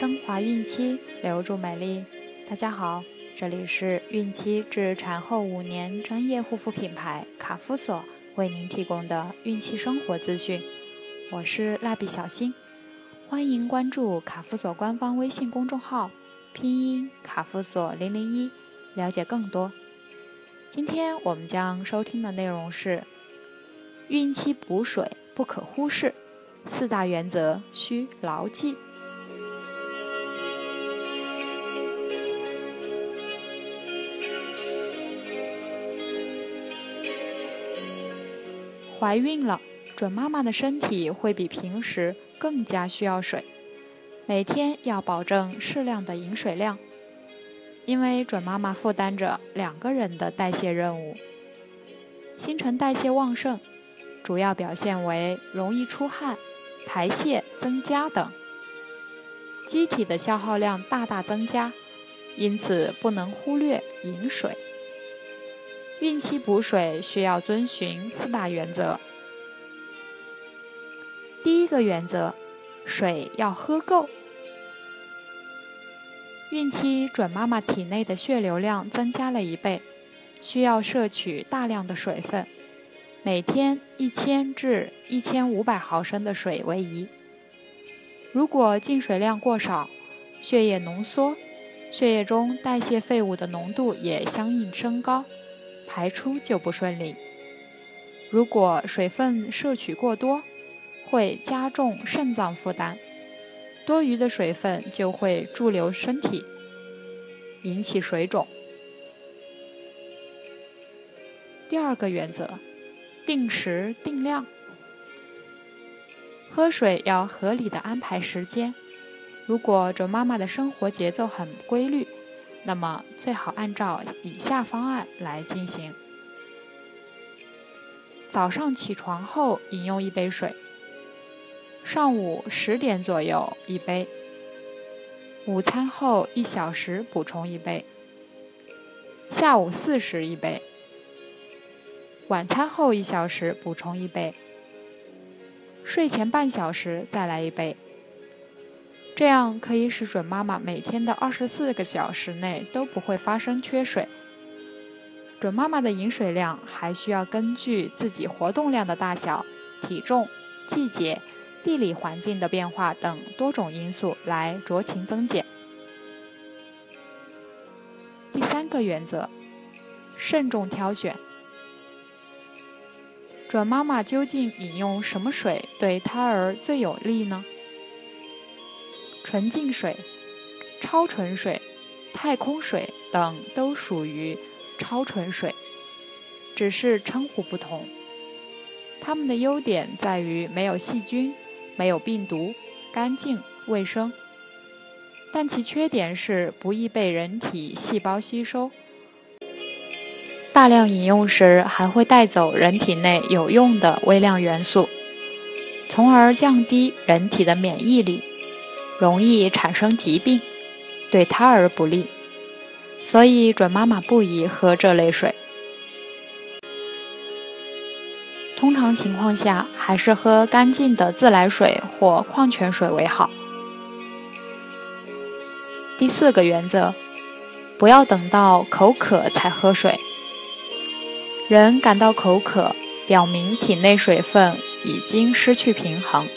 升华孕期，留住美丽。大家好，这里是孕期至产后五年专业护肤品牌卡夫索为您提供的孕期生活资讯。我是蜡笔小新，欢迎关注卡夫索官方微信公众号，拼音卡夫索零零一，了解更多。今天我们将收听的内容是：孕期补水不可忽视，四大原则需牢记。怀孕了，准妈妈的身体会比平时更加需要水，每天要保证适量的饮水量。因为准妈妈负担着两个人的代谢任务，新陈代谢旺盛，主要表现为容易出汗、排泄增加等，机体的消耗量大大增加，因此不能忽略饮水。孕期补水需要遵循四大原则。第一个原则，水要喝够。孕期准妈妈体内的血流量增加了一倍，需要摄取大量的水分，每天一千至一千五百毫升的水为宜。如果进水量过少，血液浓缩，血液中代谢废物的浓度也相应升高。排出就不顺利。如果水分摄取过多，会加重肾脏负担，多余的水分就会驻留身体，引起水肿。第二个原则，定时定量，喝水要合理的安排时间。如果准妈妈的生活节奏很规律。那么最好按照以下方案来进行：早上起床后饮用一杯水，上午十点左右一杯，午餐后一小时补充一杯，下午四时一杯，晚餐后一小时补充一杯，睡前半小时再来一杯。这样可以使准妈妈每天的二十四个小时内都不会发生缺水。准妈妈的饮水量还需要根据自己活动量的大小、体重、季节、地理环境的变化等多种因素来酌情增减。第三个原则，慎重挑选。准妈妈究竟饮用什么水对胎儿最有利呢？纯净水、超纯水、太空水等都属于超纯水，只是称呼不同。它们的优点在于没有细菌、没有病毒、干净卫生，但其缺点是不易被人体细胞吸收，大量饮用时还会带走人体内有用的微量元素，从而降低人体的免疫力。容易产生疾病，对胎儿不利，所以准妈妈不宜喝这类水。通常情况下，还是喝干净的自来水或矿泉水为好。第四个原则，不要等到口渴才喝水。人感到口渴，表明体内水分已经失去平衡。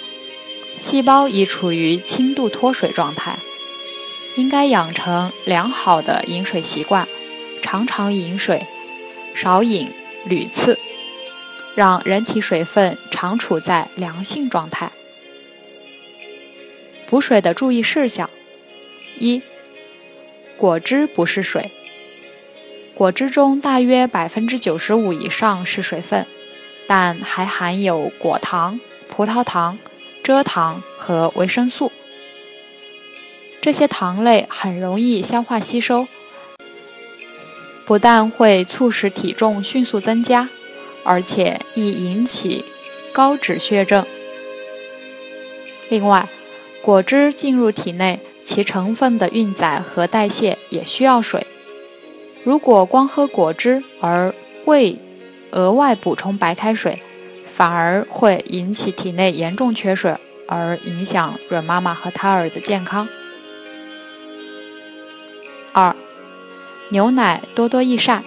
细胞已处于轻度脱水状态，应该养成良好的饮水习惯，常常饮水，少饮屡次，让人体水分常处在良性状态。补水的注意事项：一、果汁不是水，果汁中大约百分之九十五以上是水分，但还含有果糖、葡萄糖。蔗糖和维生素，这些糖类很容易消化吸收，不但会促使体重迅速增加，而且易引起高脂血症。另外，果汁进入体内，其成分的运载和代谢也需要水。如果光喝果汁而未额外补充白开水，反而会引起体内严重缺水，而影响准妈妈和胎儿的健康。二、牛奶多多益善。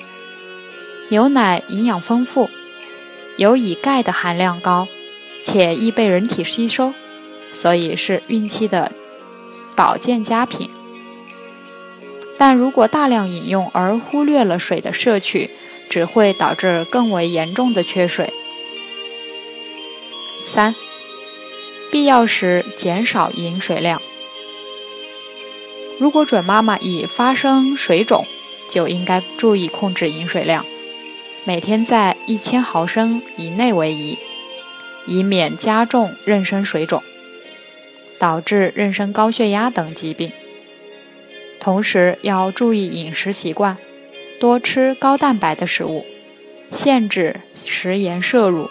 牛奶营养丰富，有以钙的含量高，且易被人体吸收，所以是孕期的保健佳品。但如果大量饮用而忽略了水的摄取，只会导致更为严重的缺水。三、必要时减少饮水量。如果准妈妈已发生水肿，就应该注意控制饮水量。每天在一千毫升以内为宜，以免加重妊娠水肿，导致妊娠高血压等疾病。同时要注意饮食习惯，多吃高蛋白的食物，限制食盐摄入。